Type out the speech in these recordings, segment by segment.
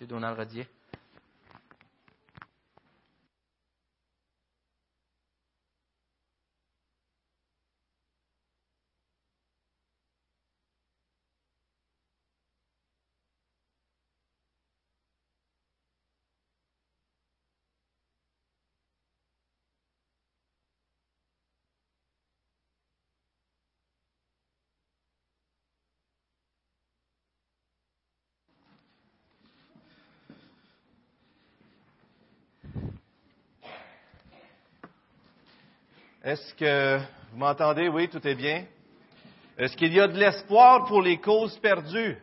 M. Donald Radier. Est-ce que vous m'entendez? Oui, tout est bien. Est-ce qu'il y a de l'espoir pour les causes perdues?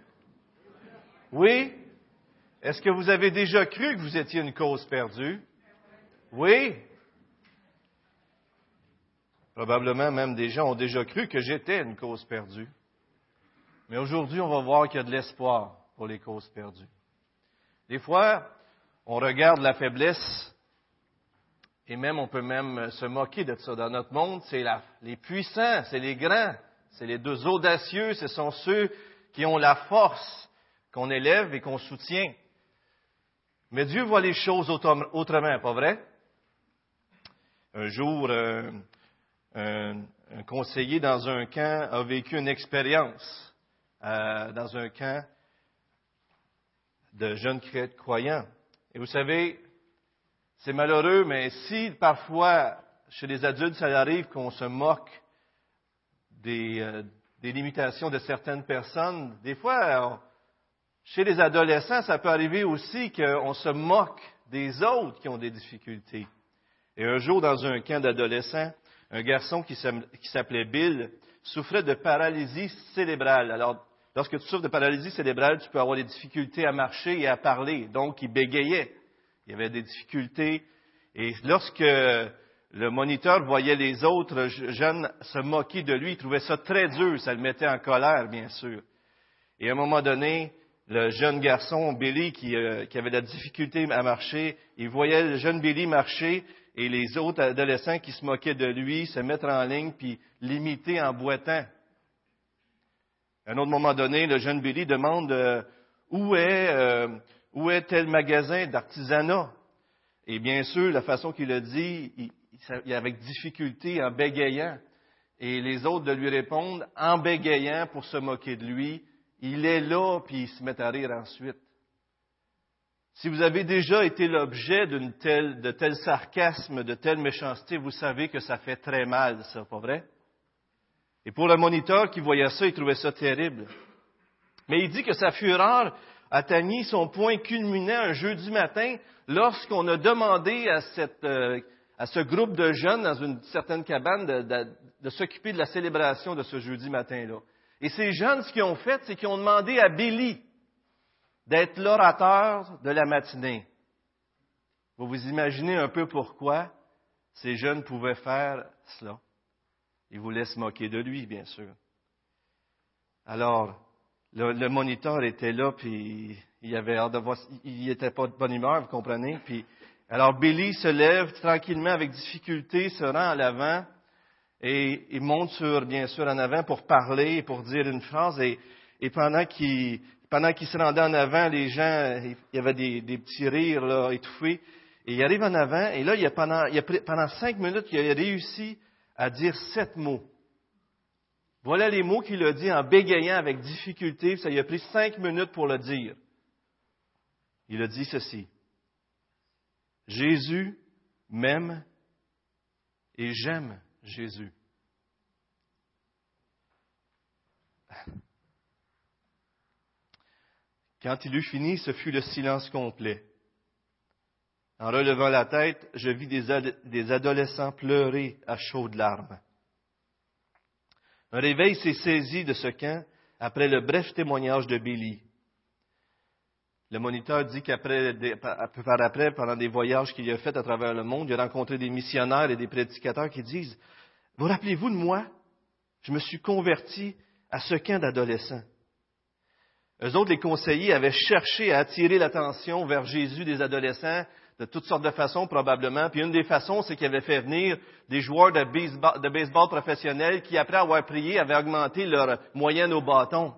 Oui? Est-ce que vous avez déjà cru que vous étiez une cause perdue? Oui? Probablement même des gens ont déjà cru que j'étais une cause perdue. Mais aujourd'hui, on va voir qu'il y a de l'espoir pour les causes perdues. Des fois, on regarde la faiblesse et même, on peut même se moquer de ça. Dans notre monde, c'est les puissants, c'est les grands, c'est les deux audacieux, ce sont ceux qui ont la force qu'on élève et qu'on soutient. Mais Dieu voit les choses autrement, pas vrai? Un jour, euh, un, conseiller dans un camp a vécu une expérience euh, dans un camp de jeunes croyants. Et vous savez, c'est malheureux, mais si parfois chez les adultes, ça arrive qu'on se moque des, euh, limitations de certaines personnes, des fois, chez les adolescents, ça peut arriver aussi qu'on se moque des autres qui ont des difficultés. Et un jour, dans un camp d'adolescents, un garçon qui s'appelait Bill souffrait de paralysie cérébrale. Alors, lorsque tu souffres de paralysie cérébrale, tu peux avoir des difficultés à marcher et à parler. Donc, il bégayait il y avait des difficultés. Et lorsque le moniteur voyait les autres jeunes se moquer de lui, il trouvait ça très dur, ça le mettait en colère, bien sûr. Et à un moment donné, le jeune garçon, Billy, qui, euh, qui avait de la difficulté à marcher, il voyait le jeune Billy marcher et les autres adolescents qui se moquaient de lui se mettre en ligne puis l'imiter en boitant. À un autre moment donné, le jeune Billy demande euh, où est euh, où est tel magasin d'artisanat? Et bien sûr, la façon qu'il a dit, il, il, avec difficulté, en bégayant. Et les autres de lui répondre en bégayant pour se moquer de lui. Il est là, puis ils se mettent à rire ensuite. Si vous avez déjà été l'objet d'une telle, de tel sarcasme, de telle méchanceté, vous savez que ça fait très mal, ça, pas vrai? Et pour le moniteur qui voyait ça, il trouvait ça terrible. Mais il dit que sa fureur atteignit son point culminant un jeudi matin lorsqu'on a demandé à, euh, ce groupe de jeunes dans une certaine cabane de, de s'occuper de la célébration de ce jeudi matin-là. Et ces jeunes, ce qu'ils ont fait, c'est qu'ils ont demandé à Billy d'être l'orateur de la matinée. Vous vous imaginez un peu pourquoi ces jeunes pouvaient faire cela. Ils voulaient se moquer de lui, bien sûr. Alors, le, moniteur était là, puis il avait hâte de voir, il n'était pas de bonne humeur, vous comprenez? Puis, alors Billy se lève tranquillement, avec difficulté, se rend à l'avant, et il monte sur, bien sûr, en avant pour parler, pour dire une phrase, et, pendant qu'il pendant qu'il se rendait en avant, les gens, il y avait des, petits rires là, étouffés, et il arrive en avant, et là, il a pendant, il a, pendant cinq minutes, il a réussi à dire sept mots. Voilà les mots qu'il a dit en bégayant avec difficulté. Ça lui a pris cinq minutes pour le dire. Il a dit ceci. Jésus m'aime et j'aime Jésus. Quand il eut fini, ce fut le silence complet. En relevant la tête, je vis des adolescents pleurer à chaudes larmes. Un réveil s'est saisi de ce camp après le bref témoignage de Billy. Le moniteur dit qu'après, par après, pendant des voyages qu'il a faits à travers le monde, il a rencontré des missionnaires et des prédicateurs qui disent, vous rappelez-vous de moi? Je me suis converti à ce camp d'adolescents. Eux autres, les conseillers, avaient cherché à attirer l'attention vers Jésus des adolescents de toutes sortes de façons probablement. Puis une des façons, c'est qu'il avait fait venir des joueurs de baseball, professionnels qui, après avoir prié, avaient augmenté leur moyenne au bâton.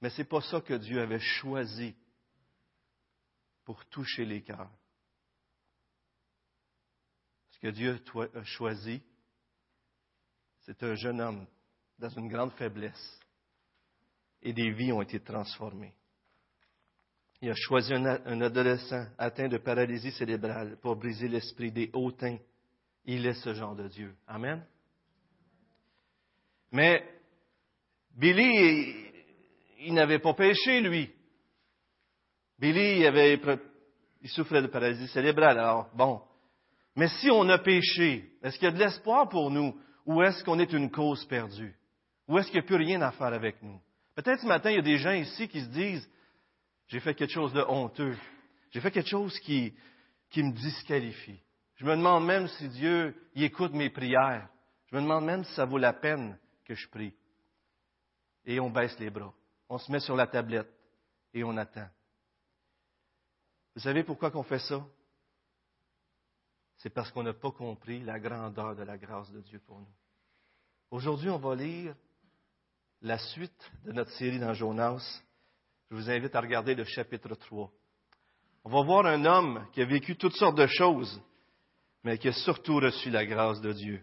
Mais c'est pas ça que Dieu avait choisi pour toucher les cœurs. Ce que Dieu a choisi, c'est un jeune homme dans une grande faiblesse et des vies ont été transformées. Il a choisi un, adolescent atteint de paralysie cérébrale pour briser l'esprit des hautains. Il est ce genre de Dieu. Amen. Mais Billy, il, n'avait pas péché, lui. Billy, il, avait, il souffrait de paralysie cérébrale. Alors, bon. Mais si on a péché, est-ce qu'il y a de l'espoir pour nous? Ou est-ce qu'on est une cause perdue? Ou est-ce qu'il n'y a plus rien à faire avec nous? Peut-être ce matin, il y a des gens ici qui se disent, j'ai fait quelque chose de honteux. J'ai fait quelque chose qui, qui me disqualifie. Je me demande même si Dieu y écoute mes prières. Je me demande même si ça vaut la peine que je prie. Et on baisse les bras. On se met sur la tablette et on attend. Vous savez pourquoi qu'on fait ça? C'est parce qu'on n'a pas compris la grandeur de la grâce de Dieu pour nous. Aujourd'hui, on va lire la suite de notre série dans Jonas je vous invite à regarder le chapitre 3. On va voir un homme qui a vécu toutes sortes de choses, mais qui a surtout reçu la grâce de Dieu.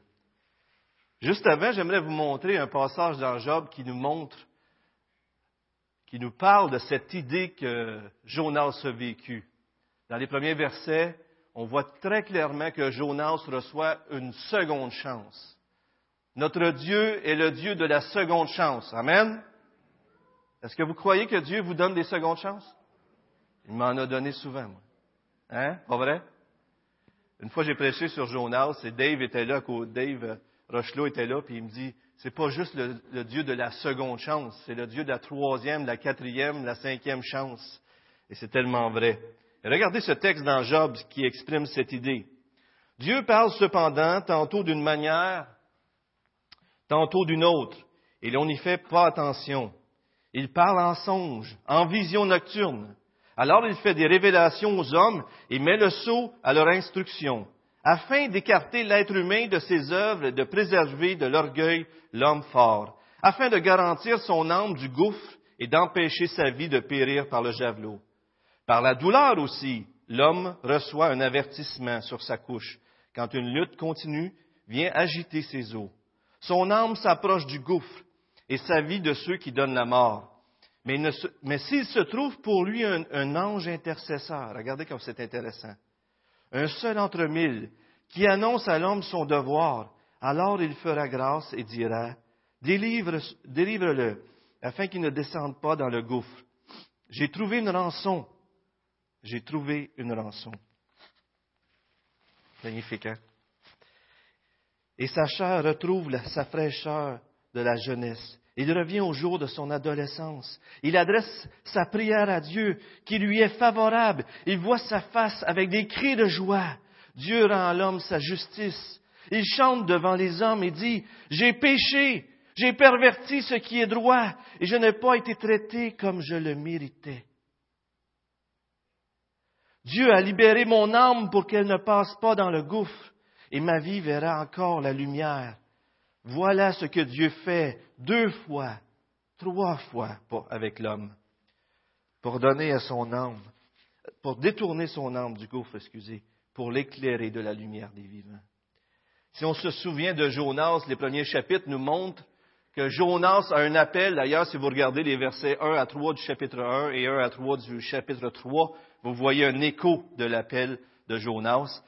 Juste avant, j'aimerais vous montrer un passage dans Job qui nous montre, qui nous parle de cette idée que Jonas a vécue. Dans les premiers versets, on voit très clairement que Jonas reçoit une seconde chance. Notre Dieu est le Dieu de la seconde chance. Amen. Est-ce que vous croyez que Dieu vous donne des secondes chances? Il m'en a donné souvent, moi. Hein? Pas vrai? Une fois, j'ai prêché sur Jonas et Dave était là, Dave Rochelot était là, puis il me dit, c'est pas juste le, Dieu de la seconde chance, c'est le Dieu de la troisième, de la quatrième, de la cinquième chance. Et c'est tellement vrai. regardez ce texte dans Job qui exprime cette idée. Dieu parle cependant tantôt d'une manière, tantôt d'une autre, et l'on n'y fait pas attention. Il parle en songe, en vision nocturne. Alors il fait des révélations aux hommes et met le sceau à leur instruction, afin d'écarter l'être humain de ses œuvres et de préserver de l'orgueil l'homme fort, afin de garantir son âme du gouffre et d'empêcher sa vie de périr par le javelot. Par la douleur aussi, l'homme reçoit un avertissement sur sa couche, quand une lutte continue vient agiter ses os. Son âme s'approche du gouffre et sa vie de ceux qui donnent la mort. Mais, s'il se trouve pour lui un, ange intercesseur, regardez comme c'est intéressant, un seul entre mille, qui annonce à l'homme son devoir, alors il fera grâce et dira, délivre-le, afin qu'il ne descende pas dans le gouffre. J'ai trouvé une rançon. J'ai trouvé une rançon. Magnifique, hein? Et sa chair retrouve sa fraîcheur de la jeunesse. Il revient au jour de son adolescence. Il adresse sa prière à Dieu qui lui est favorable. Il voit sa face avec des cris de joie. Dieu rend à l'homme sa justice. Il chante devant les hommes et dit, J'ai péché, j'ai perverti ce qui est droit, et je n'ai pas été traité comme je le méritais. Dieu a libéré mon âme pour qu'elle ne passe pas dans le gouffre, et ma vie verra encore la lumière. Voilà ce que Dieu fait deux fois, trois fois avec l'homme, pour donner à son âme, pour détourner son âme du gouffre, excusez, pour l'éclairer de la lumière des vivants. Si on se souvient de Jonas, les premiers chapitres nous montrent que Jonas a un appel. D'ailleurs, si vous regardez les versets 1 à 3 du chapitre 1 et 1 à 3 du chapitre 3, vous voyez un écho de l'appel de Jonas.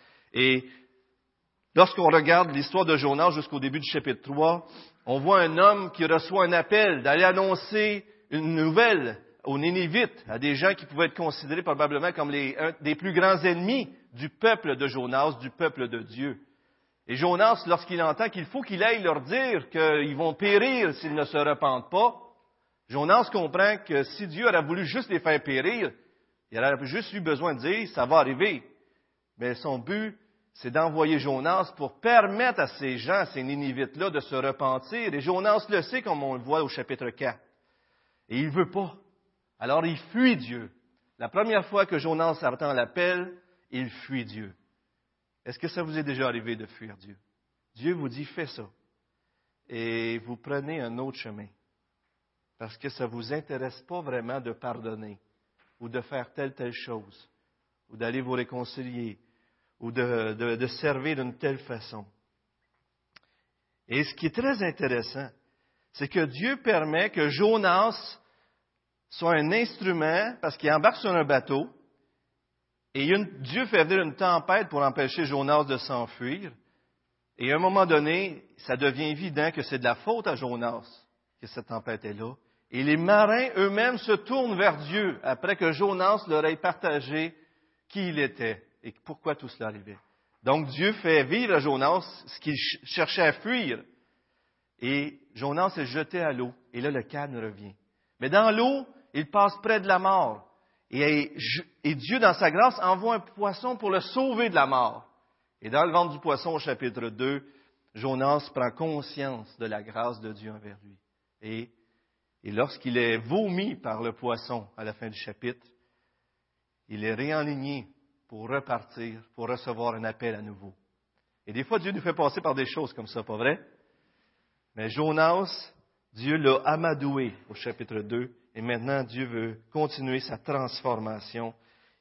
Lorsqu'on regarde l'histoire de Jonas jusqu'au début du chapitre 3, on voit un homme qui reçoit un appel d'aller annoncer une nouvelle aux Nénévites, à des gens qui pouvaient être considérés probablement comme des plus grands ennemis du peuple de Jonas, du peuple de Dieu. Et Jonas, lorsqu'il entend qu'il faut qu'il aille leur dire qu'ils vont périr s'ils ne se repentent pas, Jonas comprend que si Dieu aurait voulu juste les faire périr, il aurait juste eu besoin de dire, ça va arriver. Mais son but, c'est d'envoyer Jonas pour permettre à ces gens, ces Ninivites-là, de se repentir. Et Jonas le sait, comme on le voit au chapitre 4. Et il ne veut pas. Alors il fuit Dieu. La première fois que Jonas attend l'appel, il fuit Dieu. Est-ce que ça vous est déjà arrivé de fuir Dieu? Dieu vous dit, fais ça. Et vous prenez un autre chemin. Parce que ça ne vous intéresse pas vraiment de pardonner ou de faire telle, telle chose. ou d'aller vous réconcilier, ou de, de servir d'une telle façon. Et ce qui est très intéressant, c'est que Dieu permet que Jonas soit un instrument, parce qu'il embarque sur un bateau, et Dieu fait venir une tempête pour empêcher Jonas de s'enfuir. Et à un moment donné, ça devient évident que c'est de la faute à Jonas que cette tempête est là. Et les marins eux-mêmes se tournent vers Dieu après que Jonas leur ait partagé qui il était et pourquoi tout cela arrivait? Donc Dieu fait vivre à Jonas ce qu'il cherchait à fuir. Et Jonas est jeté à l'eau. Et là, le calme revient. Mais dans l'eau, il passe près de la mort. Et, Dieu, dans sa grâce, envoie un poisson pour le sauver de la mort. Et dans le ventre du poisson, au chapitre 2, Jonas prend conscience de la grâce de Dieu envers lui. Et, et lorsqu'il est vomi par le poisson à la fin du chapitre, il est réaligné pour repartir, pour recevoir un appel à nouveau. Et des fois, Dieu nous fait passer par des choses comme ça, pas vrai? Mais Jonas, Dieu l'a amadoué au chapitre 2, et maintenant Dieu veut continuer sa transformation.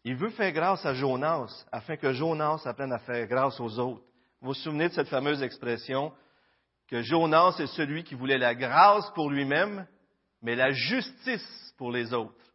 Il veut faire grâce à Jonas, afin que Jonas apprenne à faire grâce aux autres. Vous vous souvenez de cette fameuse expression que Jonas est celui qui voulait la grâce pour lui-même, mais la justice pour les autres.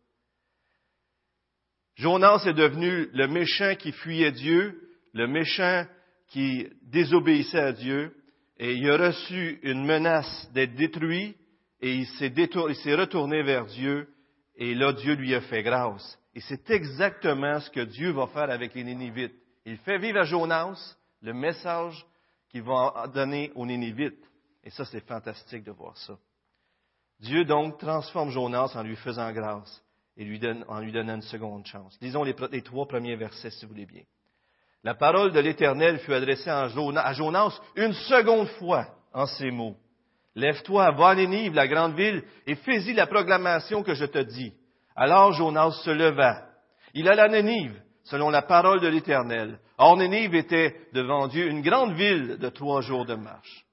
Jonas est devenu le méchant qui fuyait Dieu, le méchant qui désobéissait à Dieu, et il a reçu une menace d'être détruit, et il s'est, retourné vers Dieu, et là Dieu lui a fait grâce. Et c'est exactement ce que Dieu va faire avec les Nénivites. Il fait vivre à Jonas le message qu'il va donner aux Nénivites. Et ça, c'est fantastique de voir ça. Dieu donc transforme Jonas en lui faisant grâce et lui en lui donnant une seconde chance. Disons les, les trois premiers versets, si vous voulez bien. La parole de l'Éternel fut adressée à Jonas une seconde fois en ces mots. Lève-toi, va à Nénive, la grande ville, et fais-y la proclamation que je te dis. Alors Jonas se leva. Il alla à Nénive, selon la parole de l'Éternel. Or Nénive était devant Dieu une grande ville de trois jours de marche.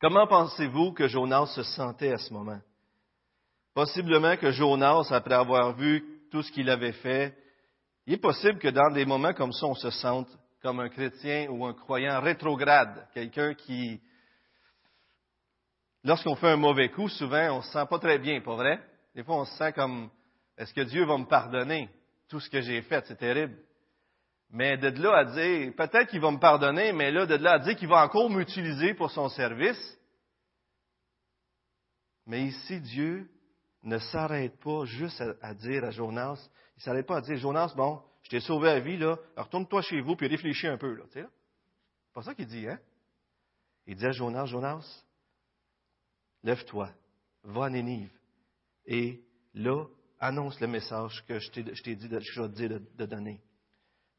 Comment pensez-vous que Jonas se sentait à ce moment? Possiblement que Jonas, après avoir vu tout ce qu'il avait fait, il est possible que dans des moments comme ça, on se sente comme un chrétien ou un croyant rétrograde, quelqu'un qui, lorsqu'on fait un mauvais coup, souvent, on se sent pas très bien, pas vrai? Des fois, on se sent comme, est-ce que Dieu va me pardonner tout ce que j'ai fait? C'est terrible. Mais de là à dire, peut-être qu'il va me pardonner, mais là, de là à dire qu'il va encore m'utiliser pour son service. Mais ici, Dieu ne s'arrête pas juste à, dire à Jonas, il ne s'arrête pas à dire, Jonas, bon, je t'ai sauvé la vie, là, retourne-toi chez vous, puis réfléchis un peu, là, tu C'est pas ça qu'il dit, hein? Il dit à Jonas, Jonas, lève-toi, va à Nénive, et là, annonce le message que je t'ai dit, de, donner.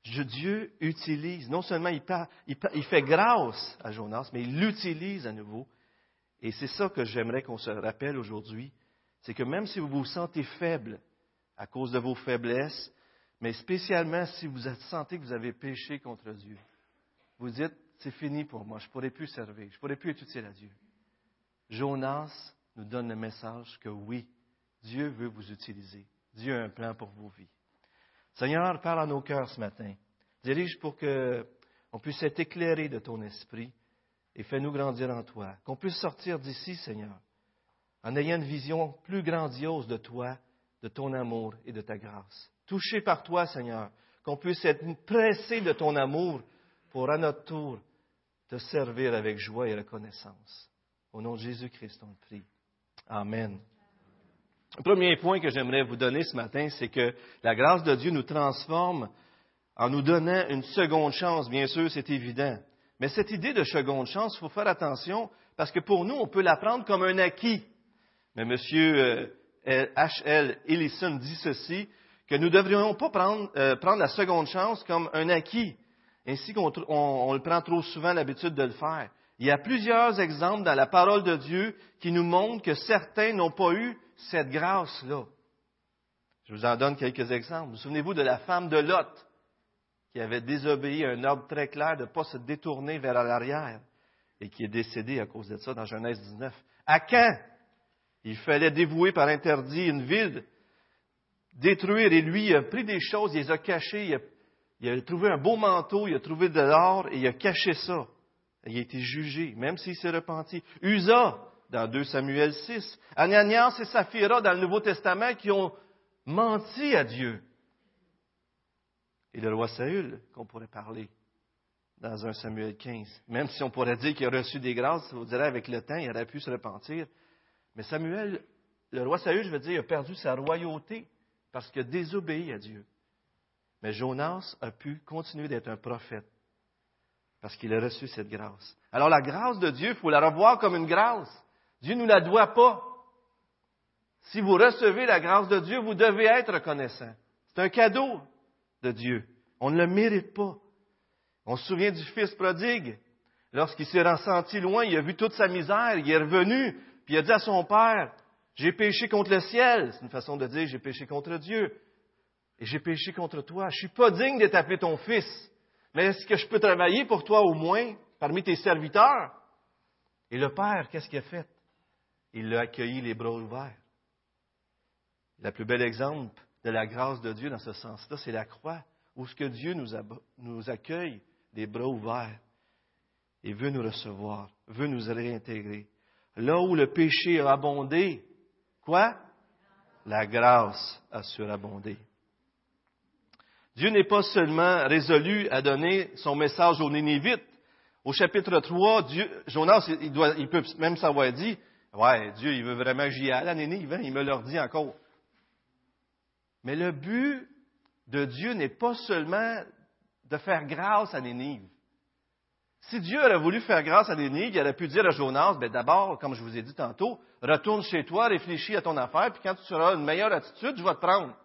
Dieu utilise, non seulement il, fait grâce à Jonas, mais il l'utilise à nouveau. Et c'est ça que j'aimerais qu'on se rappelle aujourd'hui c'est que même si vous vous sentez faible à cause de vos faiblesses, mais spécialement si vous sentez que vous avez péché contre Dieu, vous dites, c'est fini pour moi, je ne pourrai plus servir, je ne pourrai plus être utile à Dieu. Jonas nous donne le message que oui, Dieu veut vous utiliser. Dieu a un plan pour vos vies. Seigneur, parle à nos cœurs ce matin. Dirige pour qu'on puisse être éclairé de ton esprit et fais-nous grandir en toi. Qu'on puisse sortir d'ici, Seigneur, en ayant une vision plus grandiose de toi, de ton amour et de ta grâce. Touché par toi, Seigneur, qu'on puisse être pressé de ton amour pour à notre tour te servir avec joie et reconnaissance. Au nom de Jésus-Christ, on le prie. Amen. Le premier point que j'aimerais vous donner ce matin, c'est que la grâce de Dieu nous transforme en nous donnant une seconde chance. Bien sûr, c'est évident. Mais cette idée de seconde chance, il faut faire attention parce que pour nous, on peut la prendre comme un acquis. Mais M. H.L. Ellison dit ceci, que nous ne devrions pas euh, prendre, la seconde chance comme un acquis, ainsi qu'on on, le prend trop souvent l'habitude de le faire. Il y a plusieurs exemples dans la parole de Dieu qui nous montrent que certains n'ont pas eu cette grâce-là. Je vous en donne quelques exemples. Vous souvenez-vous de la femme de Lot, qui avait désobéi à un ordre très clair de ne pas se détourner vers l'arrière et qui est décédée à cause de ça dans Genèse 19. À quand il fallait dévouer par interdit une ville détruire. Et lui, il a pris des choses, il les a cachées, il a, trouvé un beau manteau, il a trouvé de l'or et il a caché ça. Il a été jugé, même s'il s'est repenti. Usa, dans 2 Samuel 6. Ananias et Saphira, dans le Nouveau Testament, qui ont menti à Dieu. Et le roi Saül, qu'on pourrait parler dans 1 Samuel 15. Même si on pourrait dire qu'il a reçu des grâces, vous direz avec le temps, il aurait pu se repentir. Mais Samuel, le roi Saül, je veux dire, a perdu sa royauté parce qu'il a désobéi à Dieu. Mais Jonas a pu continuer d'être un prophète parce qu'il a reçu cette grâce. Alors la grâce de Dieu, il faut la revoir comme une grâce. Dieu ne nous la doit pas. Si vous recevez la grâce de Dieu, vous devez être reconnaissant. C'est un cadeau de Dieu. On ne le mérite pas. On se souvient du fils prodigue. Lorsqu'il s'est ressenti loin, il a vu toute sa misère, il est revenu, puis il a dit à son père, j'ai péché contre le ciel. C'est une façon de dire, j'ai péché contre Dieu. Et j'ai péché contre toi. Je suis pas digne d'être appelé ton fils. Mais est-ce que je peux travailler pour toi au moins parmi tes serviteurs? Et le père, qu'est-ce qu'il a fait? Il l'a accueilli les bras ouverts. Le plus bel exemple de la grâce de Dieu dans ce sens-là, c'est la croix, où ce que Dieu nous, nous accueille des bras ouverts et veut nous recevoir, veut nous réintégrer. Là où le péché a abondé, quoi? La grâce a surabondé. Dieu n'est pas seulement résolu à donner son message aux Nénévites. Au chapitre 3, Dieu, Jonas, il, peut même savoir dit, ouais, Dieu, il veut vraiment que j'y aille à Nénive, hein, il me leur dit encore. Mais le but de Dieu n'est pas seulement de faire grâce à Nénive. Si Dieu aurait voulu faire grâce à Nénive, il aurait pu dire à Jonas, ben d'abord, comme je vous ai dit tantôt, retourne chez toi, réfléchis à ton affaire, puis quand tu auras une meilleure attitude, je vais te prendre.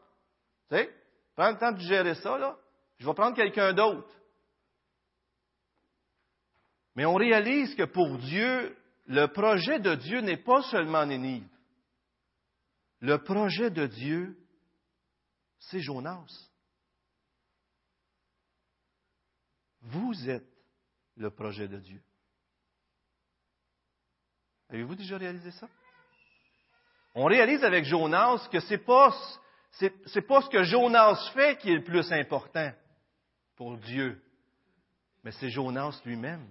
Tu sais? Prends le temps de gérer ça, là. Je vais prendre quelqu'un d'autre. Mais on réalise que pour Dieu, le projet de Dieu n'est pas seulement Nénive. Le projet de Dieu, c'est Jonas. Vous êtes le projet de Dieu. Avez-vous déjà réalisé ça? On réalise avec Jonas que pas c'est, n'est pas ce que Jonas fait qui est le plus important pour Dieu, mais c'est Jonas lui-même.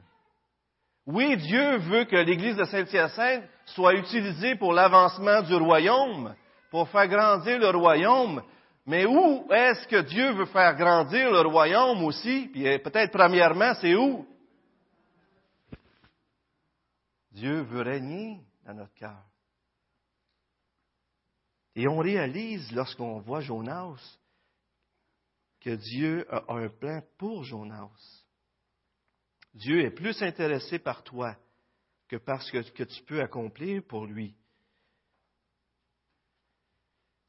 Oui, Dieu veut que l'Église de Saint-Hyacinthe soit utilisée pour l'avancement du royaume, pour faire grandir le royaume, mais où est-ce que Dieu veut faire grandir le royaume aussi? Euh, peut-être premièrement, c'est où? Dieu veut régner dans notre cœur. Et on réalise lorsqu'on voit Jonas que Dieu a un plan pour Jonas. Dieu est plus intéressé par toi que par ce que, tu peux accomplir pour lui.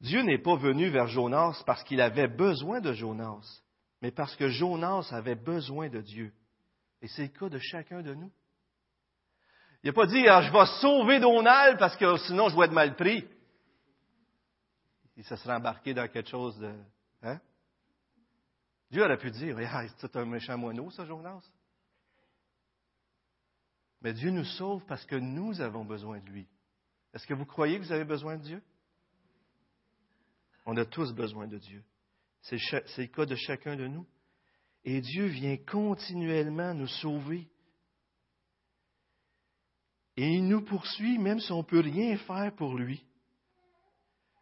Dieu n'est pas venu vers Jonas parce qu'il avait besoin de Jonas, mais parce que Jonas avait besoin de Dieu. Et c'est le cas de chacun de nous. Il n'a pas dit, ah, je vais sauver Donald parce que sinon je vais être mal pris il se serait embarqué dans quelque chose de. Hein? Dieu aurait pu dire C'est un méchant moineau, ça, Jonas. Mais Dieu nous sauve parce que nous avons besoin de lui. Est-ce que vous croyez que vous avez besoin de Dieu? On a tous besoin de Dieu. C'est le cas de chacun de nous. Et Dieu vient continuellement nous sauver. Et il nous poursuit même si on ne peut rien faire pour lui.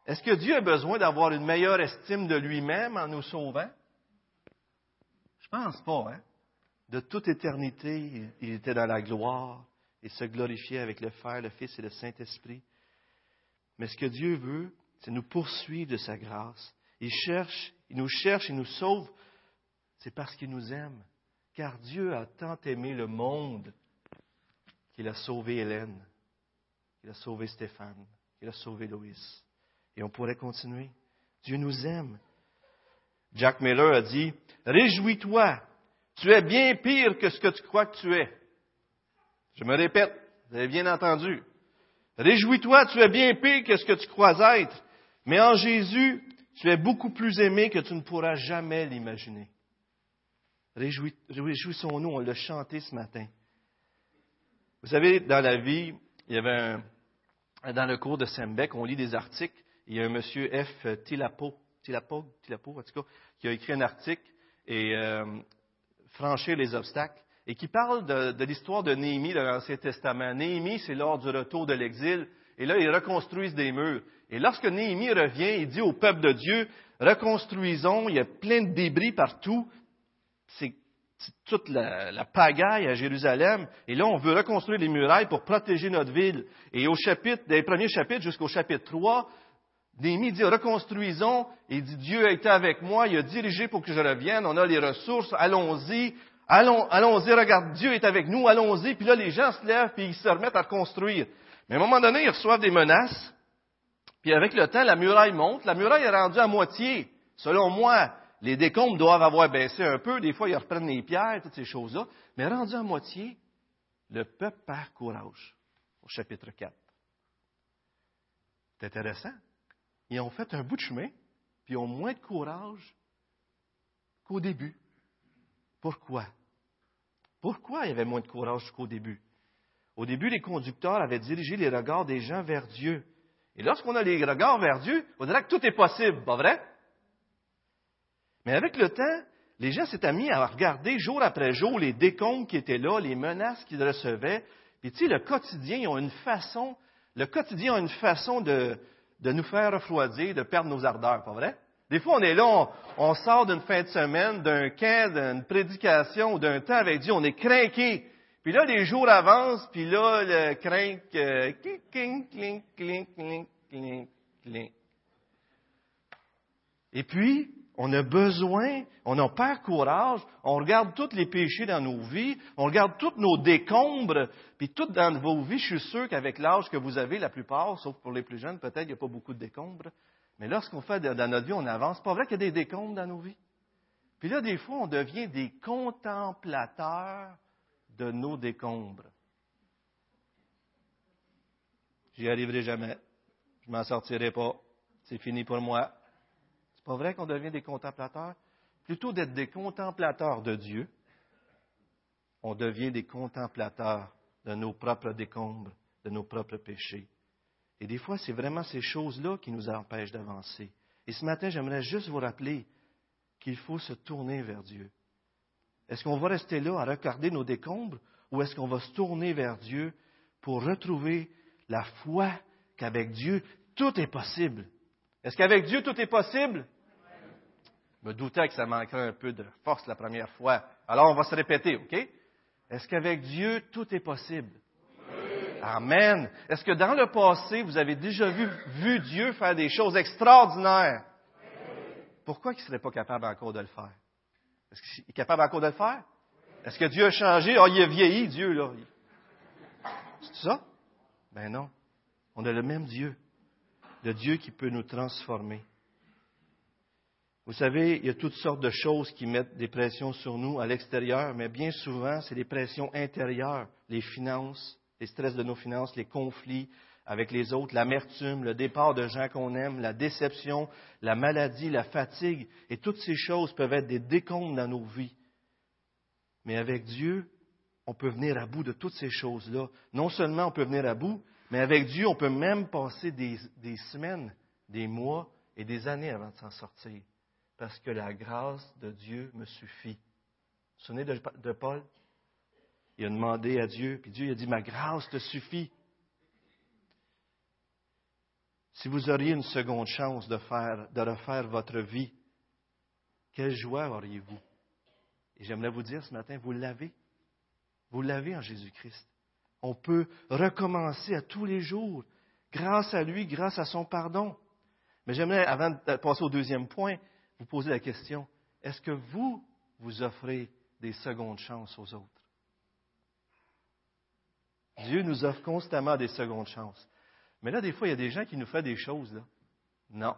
Est-ce que Dieu a besoin d'avoir une meilleure estime de lui-même en nous sauvant? Je pense pas, hein? De toute éternité, il était dans la gloire et se glorifiait avec le Père, le Fils et le Saint-Esprit. Mais ce que Dieu veut, c'est nous poursuivre de sa grâce. Il cherche, il nous cherche, il nous sauve. C'est parce qu'il nous aime. Car Dieu a tant aimé le monde qu'il a sauvé Hélène, qu'il a sauvé Stéphane, qu'il a sauvé Loïs. Et on pourrait continuer. Dieu nous aime. Jack Miller a dit, Réjouis-toi, tu es bien pire que ce que tu crois que tu es. Je me répète, vous avez bien entendu. Réjouis-toi, tu es bien pire que ce que tu crois être. Mais en Jésus, tu es beaucoup plus aimé que tu ne pourras jamais l'imaginer. Réjouissons-nous, on l'a chanté ce matin. Vous savez, dans la vie, il y avait un, dans le cours de Sembec, on lit des articles il y a un monsieur F. Tilapo Tilapo, Tilapo, en tout cas, qui a écrit un article et euh, franchir les obstacles et qui parle de, de l'histoire de Néhémie dans l'Ancien Testament. Néhémie, c'est lors du retour de l'exil, et là, ils reconstruisent des murs. Et lorsque Néhémie revient, il dit au peuple de Dieu, reconstruisons, il y a plein de débris partout, c'est toute la, la, pagaille à Jérusalem. Et là, on veut reconstruire les murailles pour protéger notre ville. Et au chapitre, des premiers chapitres jusqu'au chapitre 3, Néhémie dit, reconstruisons. Et dit, Dieu a été avec moi, il a dirigé pour que je revienne, on a les ressources, allons-y. Allons, allons-y, regarde, Dieu est avec nous, allons-y. Puis là, les gens se lèvent, puis ils se remettent à reconstruire. Mais à un moment donné, ils reçoivent des menaces. Puis avec le temps, la muraille monte. La muraille est rendue à moitié. Selon moi, les décombres doivent avoir baissé un peu. Des fois, ils reprennent les pierres, toutes ces choses-là. Mais rendu à moitié, le peuple perd courage. Au chapitre 4. C'est intéressant. Ils ont fait un bout de chemin, puis ils ont moins de courage qu'au début. Pourquoi? Pourquoi il y avait moins de courage qu'au début? Au début, les conducteurs avaient dirigé les regards des gens vers Dieu. Et lorsqu'on a les regards vers Dieu, on dirait que tout est possible, pas vrai? Mais avec le temps, les gens s'étaient mis à regarder jour après jour les décombres qui étaient là, les menaces qu'ils recevaient. Puis tu sais, le quotidien, ils ont une façon, le quotidien a une façon de, de nous faire refroidir, de perdre nos ardeurs, pas vrai? Des fois, on est là, on, on sort d'une fin de semaine, d'un camp, d'une prédication d'un temps avec Dieu, on est craqué. Puis là, les jours avancent, puis là, le crinque, euh, clink, clink, clink, clink, clink, clink. Et puis, on a besoin, on a perd courage, on regarde tous les péchés dans nos vies, on regarde tous nos décombres, puis tout dans vos vies, je suis sûr qu'avec l'âge que vous avez, la plupart, sauf pour les plus jeunes, peut-être il n'y a pas beaucoup de décombres, mais lorsqu'on fait dans notre vie, on avance. Pas vrai qu'il y a des décombres dans nos vies? Puis là, des fois, on devient des contemplateurs de nos décombres. J'y arriverai jamais. Je m'en sortirai pas. C'est fini pour moi pas vrai qu'on devient des contemplateurs? Plutôt d'être des contemplateurs de Dieu, on devient des contemplateurs de nos propres décombres, de nos propres péchés. Et des fois, c'est vraiment ces choses-là qui nous empêchent d'avancer. Et ce matin, j'aimerais juste vous rappeler qu'il faut se tourner vers Dieu. Est-ce qu'on va rester là à regarder nos décombres ou est-ce qu'on va se tourner vers Dieu pour retrouver la foi qu'avec Dieu, tout est possible? Est-ce qu'avec Dieu, tout est possible? me doutais que ça manquerait un peu de force la première fois. Alors, on va se répéter, OK? Est-ce qu'avec Dieu, tout est possible? Amen. Est-ce que dans le passé, vous avez déjà vu, vu Dieu faire des choses extraordinaires? Pourquoi il ne serait pas capable encore de le faire? Est-ce qu'il est capable encore de le faire? Est-ce que Dieu a changé? Oh, il a vieilli, Dieu, là. C'est ça? Ben non. On a le même Dieu. Le Dieu qui peut nous transformer. Vous savez, il y a toutes sortes de choses qui mettent des pressions sur nous à l'extérieur, mais bien souvent, c'est des pressions intérieures, les finances, les stress de nos finances, les conflits avec les autres, l'amertume, le départ de gens qu'on aime, la déception, la maladie, la fatigue, et toutes ces choses peuvent être des décombres dans nos vies. Mais avec Dieu, on peut venir à bout de toutes ces choses-là. Non seulement on peut venir à bout, mais avec Dieu, on peut même passer des, semaines, des mois et des années avant de s'en sortir parce que la grâce de Dieu me suffit. Vous vous souvenez de, Paul? Il a demandé à Dieu, puis Dieu a dit, ma grâce te suffit. Si vous auriez une seconde chance de, faire, de refaire votre vie, quelle joie auriez-vous? Et j'aimerais vous dire ce matin, vous l'avez. Vous l'avez en Jésus-Christ. On peut recommencer à tous les jours, grâce à lui, grâce à son pardon. Mais j'aimerais, avant de passer au deuxième point, vous posez la question, est-ce que vous, vous offrez des secondes chances aux autres? Dieu nous offre constamment des secondes chances. Mais là, des fois, il y a des gens qui nous font des choses. Non.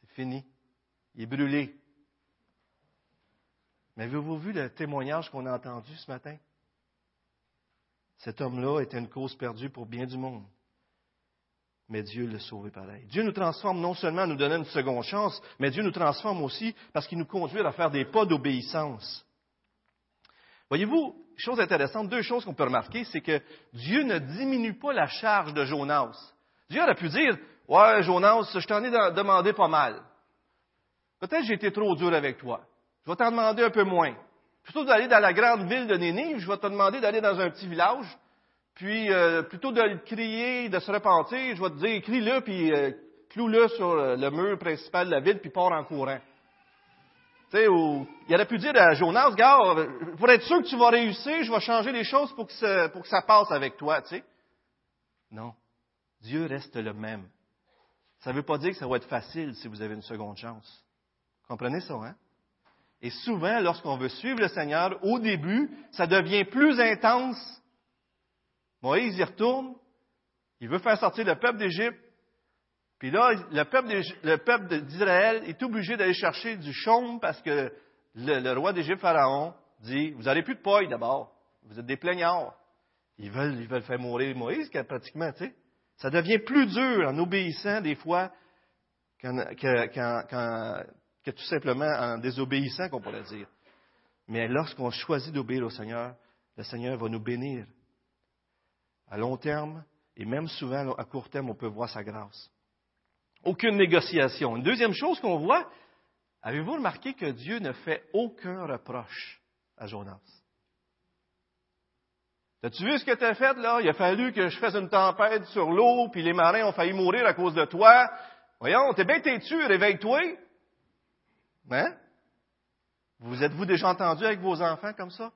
C'est fini. Il est brûlé. Mais avez-vous vu le témoignage qu'on a entendu ce matin? Cet homme-là était une cause perdue pour bien du monde mais Dieu l'a sauvé pareil. Dieu nous transforme non seulement en nous donnant une seconde chance, mais Dieu nous transforme aussi parce qu'il nous conduit à faire des pas d'obéissance. Voyez-vous, chose intéressante, deux choses qu'on peut remarquer, c'est que Dieu ne diminue pas la charge de Jonas. Dieu aurait pu dire, ouais, Jonas, je t'en ai demandé pas mal. Peut-être j'ai été trop dur avec toi. Je vais t'en demander un peu moins. Plutôt d'aller dans la grande ville de Nénive, je vais te demander d'aller dans un petit village. Puis, euh, plutôt de crier, de se repentir, je vais te dire, crie-le, puis euh, cloue-le sur le mur principal de la ville, puis pars en courant. Tu sais, il aurait pu dire à Jonas, gars, pour être sûr que tu vas réussir, je vais changer les choses pour que ça, pour que ça passe avec toi, tu sais. Non. Dieu reste le même. Ça ne veut pas dire que ça va être facile si vous avez une seconde chance. Comprenez ça, hein? Et souvent, lorsqu'on veut suivre le Seigneur, au début, ça devient plus intense. Moïse y retourne, il veut faire sortir le peuple d'Égypte, puis là, le peuple d'Israël est obligé d'aller chercher du chaume parce que le, roi d'Égypte, Pharaon, dit, vous n'avez plus de paille d'abord, vous êtes des plaignards. Ils veulent, ils veulent faire mourir Moïse, pratiquement, tu sais. Ça devient plus dur en obéissant des fois que, tout simplement en désobéissant, qu'on pourrait dire. Mais lorsqu'on choisit d'obéir au Seigneur, le Seigneur va nous bénir. À long terme, et même souvent à court terme, on peut voir sa grâce. Aucune négociation. Une deuxième chose qu'on voit, avez-vous remarqué que Dieu ne fait aucun reproche à Jonas? As-tu vu ce que tu as fait là? Il a fallu que je fasse une tempête sur l'eau, puis les marins ont failli mourir à cause de toi. Voyons, t'es bien têtu, réveille-toi. Hein? Vous êtes-vous déjà entendu avec vos enfants comme ça?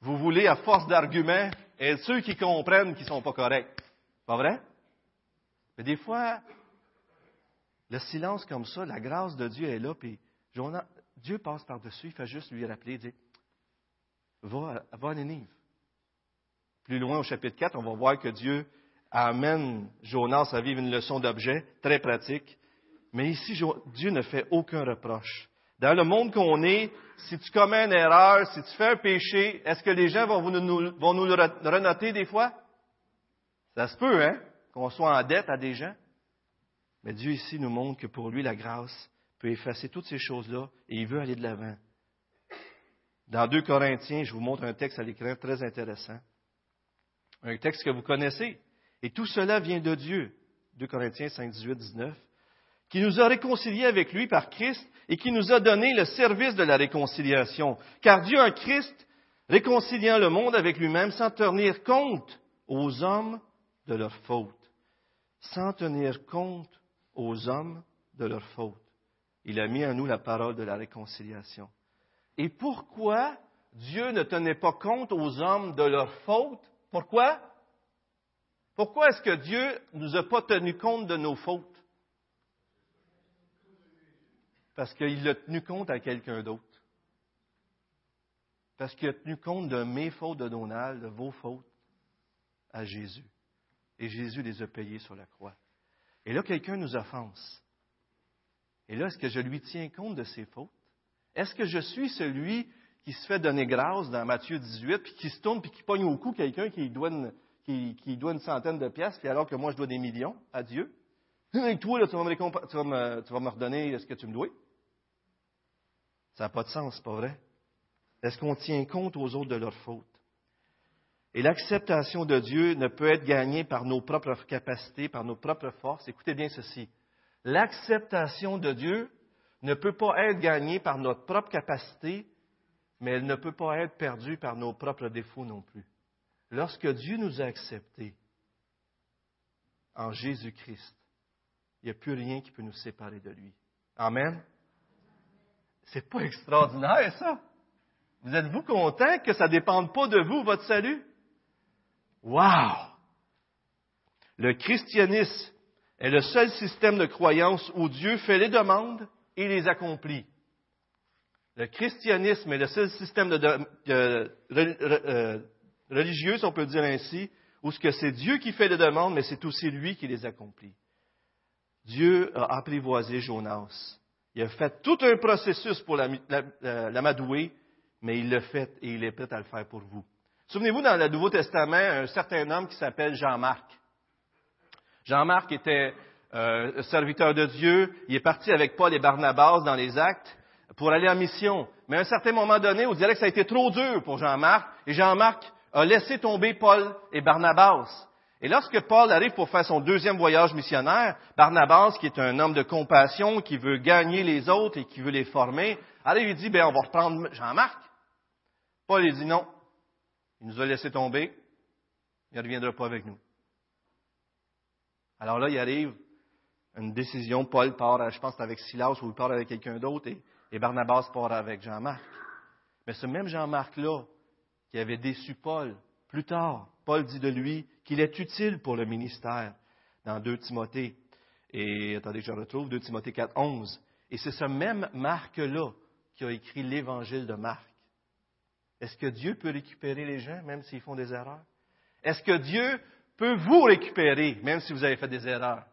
Vous voulez, à force d'arguments, être ceux qui comprennent qu'ils ne sont pas corrects. Pas vrai? Mais des fois, le silence comme ça, la grâce de Dieu est là, puis Dieu passe par-dessus, il fait juste lui rappeler, dit, va, va à Nénive. Plus loin au chapitre 4, on va voir que Dieu amène Jonas à vivre une leçon d'objet très pratique. Mais ici, Dieu ne fait aucun reproche. Dans le monde qu'on est, si tu commets une erreur, si tu fais un péché, est-ce que les gens vont nous, le renoter des fois? Ça se peut, hein? Qu'on soit en dette à des gens. Mais Dieu ici nous montre que pour lui, la grâce peut effacer toutes ces choses-là et il veut aller de l'avant. Dans 2 Corinthiens, je vous montre un texte à l'écran très intéressant. Un texte que vous connaissez. Et tout cela vient de Dieu. 2 Corinthiens 5, 18, 19. Qui nous a réconciliés avec lui par Christ et qui nous a donné le service de la réconciliation. Car Dieu en Christ, réconciliant le monde avec lui-même sans tenir compte aux hommes de leurs fautes. Sans tenir compte aux hommes de leurs fautes. Il a mis en nous la parole de la réconciliation. Et pourquoi Dieu ne tenait pas compte aux hommes de leurs fautes? Pourquoi? Pourquoi est-ce que Dieu ne nous a pas tenu compte de nos fautes? Parce qu'il a tenu compte à quelqu'un d'autre. Parce qu'il a tenu compte de mes fautes de Donald, de vos fautes, à Jésus. Et Jésus les a payées sur la croix. Et là, quelqu'un nous offense. Et là, est-ce que je lui tiens compte de ses fautes? Est-ce que je suis celui qui se fait donner grâce dans Matthieu 18, puis qui se tourne, puis qui pogne au cou quelqu'un qui doit une, centaine de pièces, puis alors que moi, je dois des millions à Dieu? Et toi, me, tu, vas me, tu vas me redonner ce que tu me dois? Ça n'a pas de sens, pas vrai? Est-ce qu'on tient compte aux autres de leurs fautes? Et l'acceptation de Dieu ne peut être gagnée par nos propres capacités, par nos propres forces. Écoutez bien ceci. L'acceptation de Dieu ne peut pas être gagnée par notre propre capacité, mais elle ne peut pas être perdue par nos propres défauts non plus. Lorsque Dieu nous a acceptés en Jésus-Christ, il n'y a plus rien qui peut nous séparer de lui. Amen. C'est pas extraordinaire, ça? Vous êtes-vous content que ça ne dépende pas de vous, votre salut? Wow! Le christianisme est le seul système de croyance où Dieu fait les demandes et les accomplit. Le christianisme est le seul système de, euh, religieux, on peut dire ainsi, où ce que c'est Dieu qui fait les demandes, mais c'est aussi lui qui les accomplit. Dieu a apprivoisé Jonas. Il a fait tout un processus pour l'amadouer, mais il l'a fait et il est prêt à le faire pour vous. Souvenez-vous, dans le Nouveau Testament, un certain homme qui s'appelle Jean-Marc. Jean-Marc était euh, serviteur de Dieu. Il est parti avec Paul et Barnabas dans les actes pour aller en mission. Mais à un certain moment donné, on dirait que ça a été trop dur pour Jean-Marc. Et Jean-Marc a laissé tomber Paul et Barnabas. Et lorsque Paul arrive pour faire son deuxième voyage missionnaire, Barnabas, qui est un homme de compassion, qui veut gagner les autres et qui veut les former, arrive et dit, ben, on va reprendre Jean-Marc. Paul, il dit non. Il nous a laissé tomber. Il ne reviendra pas avec nous. Alors là, il arrive une décision. Paul part, je pense, avec Silas ou il part avec quelqu'un d'autre et, et Barnabas part avec Jean-Marc. Mais ce même Jean-Marc-là, qui avait déçu Paul, plus tard, Paul dit de lui qu'il est utile pour le ministère dans 2 Timothée. Et attendez, je retrouve 2 Timothée 4, 11. Et c'est ce même Marc-là qui a écrit l'évangile de Marc. Est-ce que Dieu peut récupérer les gens, même s'ils font des erreurs? Est-ce que Dieu peut vous récupérer, même si vous avez fait des erreurs?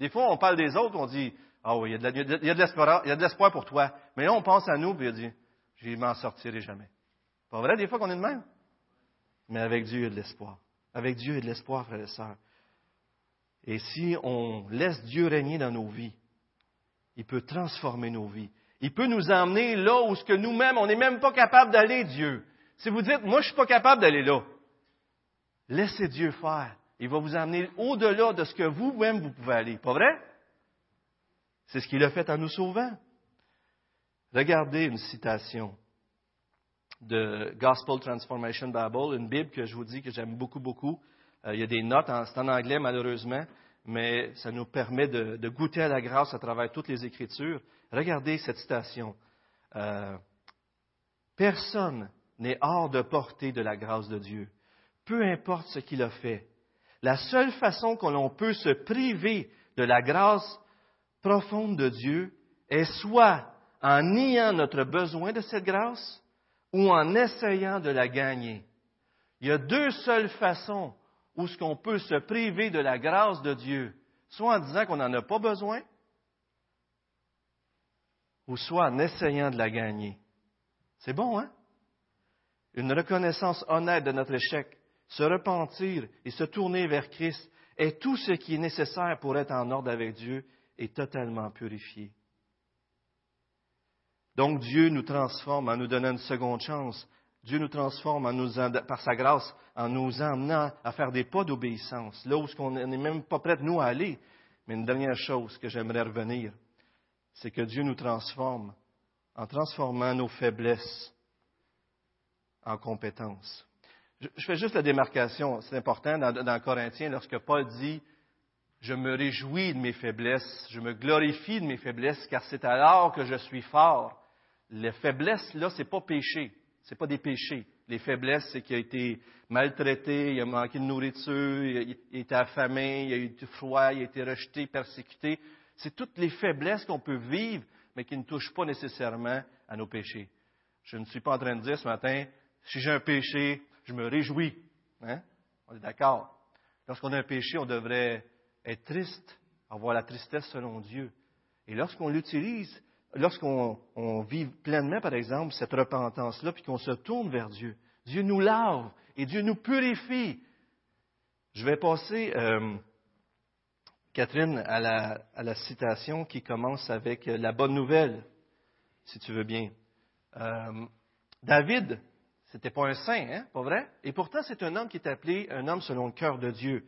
Des fois, on parle des autres, on dit, ah oui, il y a de l'espoir pour toi. Mais là, on pense à nous, puis on dit, je m'en sortirai jamais. Pas vrai, des fois qu'on est de même? Mais avec Dieu, il y a de l'espoir. Avec Dieu, il y a de l'espoir, frères et sœurs. Et si on laisse Dieu régner dans nos vies, il peut transformer nos vies. Il peut nous emmener là où ce que nous-mêmes, on n'est même pas capable d'aller, Dieu. Si vous dites, moi, je ne suis pas capable d'aller là, laissez Dieu faire. Il va vous emmener au-delà de ce que vous-même vous pouvez aller. Pas vrai? C'est ce qu'il a fait en nous sauvant. Regardez une citation de Gospel Transformation Bible, une Bible que je vous dis que j'aime beaucoup, beaucoup. Euh, il y a des notes, c'est en anglais malheureusement, mais ça nous permet de, goûter à la grâce à travers toutes les Écritures. Regardez cette citation. Euh, personne n'est hors de portée de la grâce de Dieu, peu importe ce qu'il a fait. La seule façon que l'on peut se priver de la grâce profonde de Dieu est soit en niant notre besoin de cette grâce, ou en essayant de la gagner. Il y a deux seules façons où ce qu'on peut se priver de la grâce de Dieu, soit en disant qu'on n'en a pas besoin, ou soit en essayant de la gagner. C'est bon, hein? Une reconnaissance honnête de notre échec, se repentir et se tourner vers Christ est tout ce qui est nécessaire pour être en ordre avec Dieu et totalement purifié. Donc Dieu nous transforme en nous donnant une seconde chance. Dieu nous transforme par sa grâce en nous emmenant à faire des pas d'obéissance, là où on n'est même pas prêt, nous, à aller. Mais une dernière chose que j'aimerais revenir, c'est que Dieu nous transforme en transformant nos faiblesses en compétences. Je, fais juste la démarcation, c'est important dans Corinthiens, lorsque Paul dit Je me réjouis de mes faiblesses, je me glorifie de mes faiblesses, car c'est alors que je suis fort. Les faiblesses, là, c'est pas péché. C'est pas des péchés. Les faiblesses, c'est qu'il a été maltraité, il a manqué de nourriture, il a été affamé, il a eu froid, il a été rejeté, persécuté. C'est toutes les faiblesses qu'on peut vivre, mais qui ne touchent pas nécessairement à nos péchés. Je ne suis pas en train de dire ce matin, si j'ai un péché, je me réjouis. Hein? On est d'accord. Lorsqu'on a un péché, on devrait être triste, avoir la tristesse selon Dieu. Et lorsqu'on l'utilise, lorsqu'on vit pleinement, par exemple, cette repentance-là, puis qu'on se tourne vers Dieu, Dieu nous lave et Dieu nous purifie. Je vais passer, euh, Catherine, à la, citation qui commence avec la bonne nouvelle, si tu veux bien. Euh, David, c'était pas un saint, hein, pas vrai? Et pourtant, c'est un homme qui est appelé un homme selon le cœur de Dieu.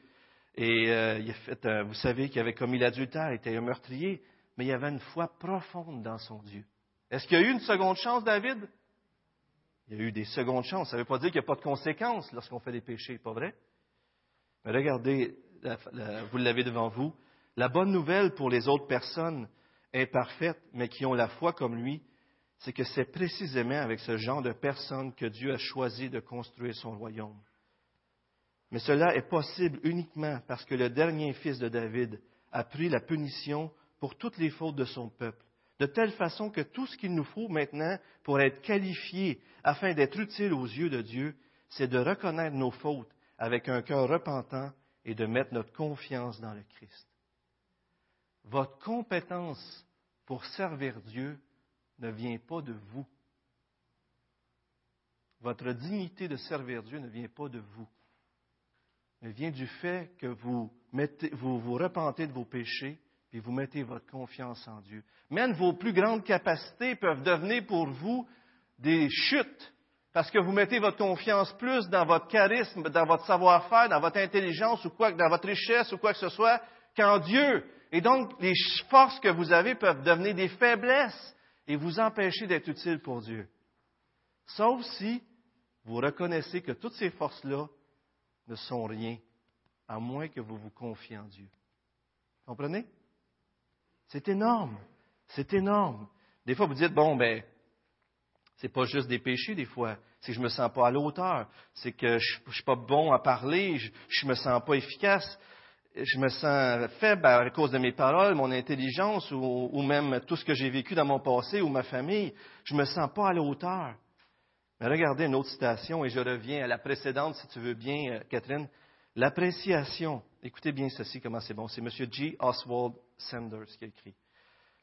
Et euh, il a fait, vous savez qu'il avait commis l'adultère, il était un meurtrier mais il y avait une foi profonde dans son Dieu. Est-ce qu'il y a eu une seconde chance, David? Il y a eu des secondes chances. Ça ne veut pas dire qu'il n'y a pas de conséquences lorsqu'on fait des péchés, pas vrai? Mais regardez, vous l'avez devant vous. La bonne nouvelle pour les autres personnes imparfaites, mais qui ont la foi comme lui, c'est que c'est précisément avec ce genre de personnes que Dieu a choisi de construire son royaume. Mais cela est possible uniquement parce que le dernier fils de David a pris la punition pour toutes les fautes de son peuple, de telle façon que tout ce qu'il nous faut maintenant pour être qualifié afin d'être utile aux yeux de Dieu, c'est de reconnaître nos fautes avec un cœur repentant et de mettre notre confiance dans le Christ. Votre compétence pour servir Dieu ne vient pas de vous. Votre dignité de servir Dieu ne vient pas de vous, mais vient du fait que vous vous repentez de vos péchés puis vous mettez votre confiance en Dieu. Même vos plus grandes capacités peuvent devenir pour vous des chutes, parce que vous mettez votre confiance plus dans votre charisme, dans votre savoir-faire, dans votre intelligence ou quoi, dans votre richesse ou quoi que ce soit, qu'en Dieu. Et donc, les forces que vous avez peuvent devenir des faiblesses et vous empêcher d'être utile pour Dieu. Sauf si vous reconnaissez que toutes ces forces-là ne sont rien, à moins que vous vous confiez en Dieu. Comprenez? C'est énorme. C'est énorme. Des fois, vous dites, bon, ben, c'est pas juste des péchés, des fois. C'est que je me sens pas à l'auteur. C'est que je, ne suis pas bon à parler. Je, ne me sens pas efficace. Je me sens faible à cause de mes paroles, mon intelligence ou, ou même tout ce que j'ai vécu dans mon passé ou ma famille. Je me sens pas à l'auteur. Mais regardez une autre citation et je reviens à la précédente, si tu veux bien, euh, Catherine. L'appréciation, écoutez bien ceci, comment c'est bon, c'est M. G. Oswald Sanders qui écrit.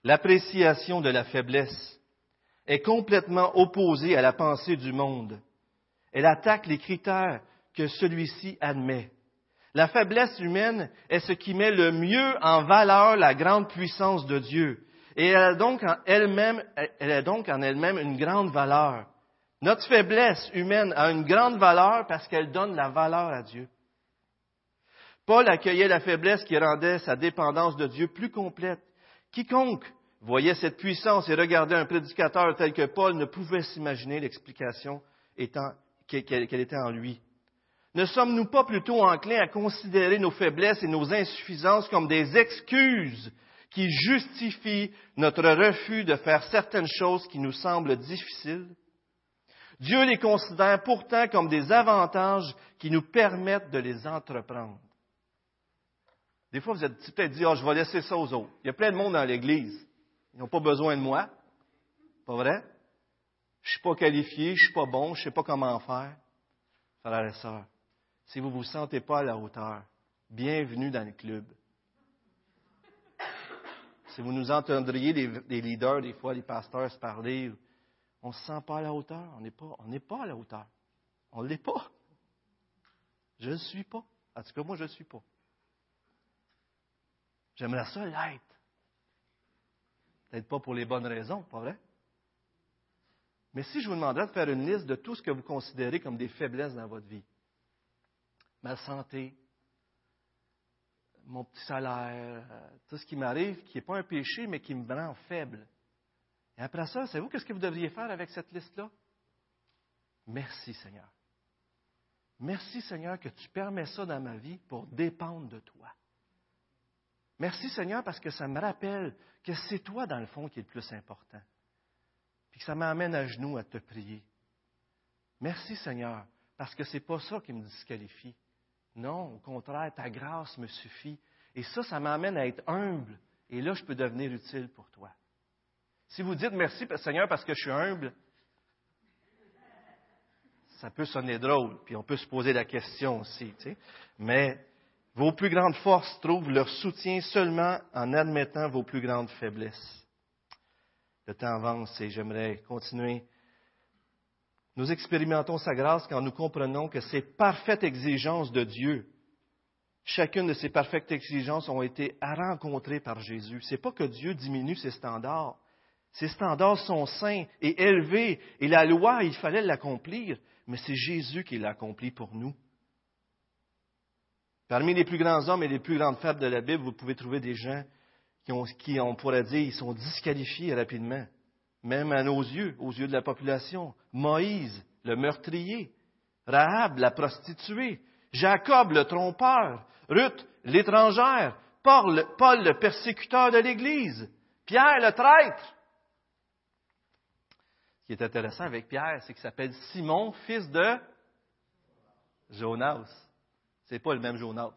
L'appréciation de la faiblesse est complètement opposée à la pensée du monde. Elle attaque les critères que celui-ci admet. La faiblesse humaine est ce qui met le mieux en valeur la grande puissance de Dieu. Et elle a donc en elle-même, elle a donc en elle-même une grande valeur. Notre faiblesse humaine a une grande valeur parce qu'elle donne la valeur à Dieu. Paul accueillait la faiblesse qui rendait sa dépendance de Dieu plus complète. Quiconque voyait cette puissance et regardait un prédicateur tel que Paul ne pouvait s'imaginer l'explication qu'elle était en lui. Ne sommes-nous pas plutôt enclins à considérer nos faiblesses et nos insuffisances comme des excuses qui justifient notre refus de faire certaines choses qui nous semblent difficiles? Dieu les considère pourtant comme des avantages qui nous permettent de les entreprendre. Des fois, vous êtes peut-être dit, oh, je vais laisser ça aux autres. Il y a plein de monde dans l'Église. Ils n'ont pas besoin de moi. Pas vrai? Je ne suis pas qualifié, je ne suis pas bon, je ne sais pas comment faire. Frères et sœurs, si vous ne vous sentez pas à la hauteur, bienvenue dans le club. Si vous nous entendriez, les, leaders, des fois, les pasteurs se parler, on ne se sent pas à la hauteur. On n'est pas, on pas à la hauteur. On ne l'est pas. Je ne suis pas. En tout cas, moi, je ne le suis pas. J'aimerais ça l'être. Peut-être pas pour les bonnes raisons, pas vrai? Mais si je vous demandais de faire une liste de tout ce que vous considérez comme des faiblesses dans votre vie, ma santé, mon petit salaire, euh, tout ce qui m'arrive, qui n'est pas un péché, mais qui me rend faible, et après ça, savez-vous qu'est-ce que vous devriez faire avec cette liste-là? Merci Seigneur. Merci Seigneur que tu permets ça dans ma vie pour dépendre de toi. Merci Seigneur parce que ça me rappelle que c'est toi dans le fond qui est le plus important. Puis que ça m'amène à genoux à te prier. Merci Seigneur parce que ce n'est pas ça qui me disqualifie. Non, au contraire, ta grâce me suffit. Et ça, ça m'amène à être humble. Et là, je peux devenir utile pour toi. Si vous dites merci Seigneur parce que je suis humble, ça peut sonner drôle, puis on peut se poser la question aussi. Mais vos plus grandes forces trouvent leur soutien seulement en admettant vos plus grandes faiblesses. Le temps avance et j'aimerais continuer. Nous expérimentons sa grâce quand nous comprenons que ces parfaites exigences de Dieu, chacune de ces parfaites exigences ont été rencontrées par Jésus. Ce n'est pas que Dieu diminue ses standards, ces standards sont saints et élevés, et la loi, il fallait l'accomplir, mais c'est Jésus qui l'a accompli pour nous. Parmi les plus grands hommes et les plus grandes femmes de la Bible, vous pouvez trouver des gens qui, ont, qui on pourrait dire, ils sont disqualifiés rapidement, même à nos yeux, aux yeux de la population. Moïse, le meurtrier, Rahab, la prostituée, Jacob, le trompeur, Ruth, l'étrangère, Paul, Paul, le persécuteur de l'Église, Pierre, le traître, qui est intéressant avec Pierre, c'est qu'il s'appelle Simon, fils de Jonas. C'est pas le même Jonas.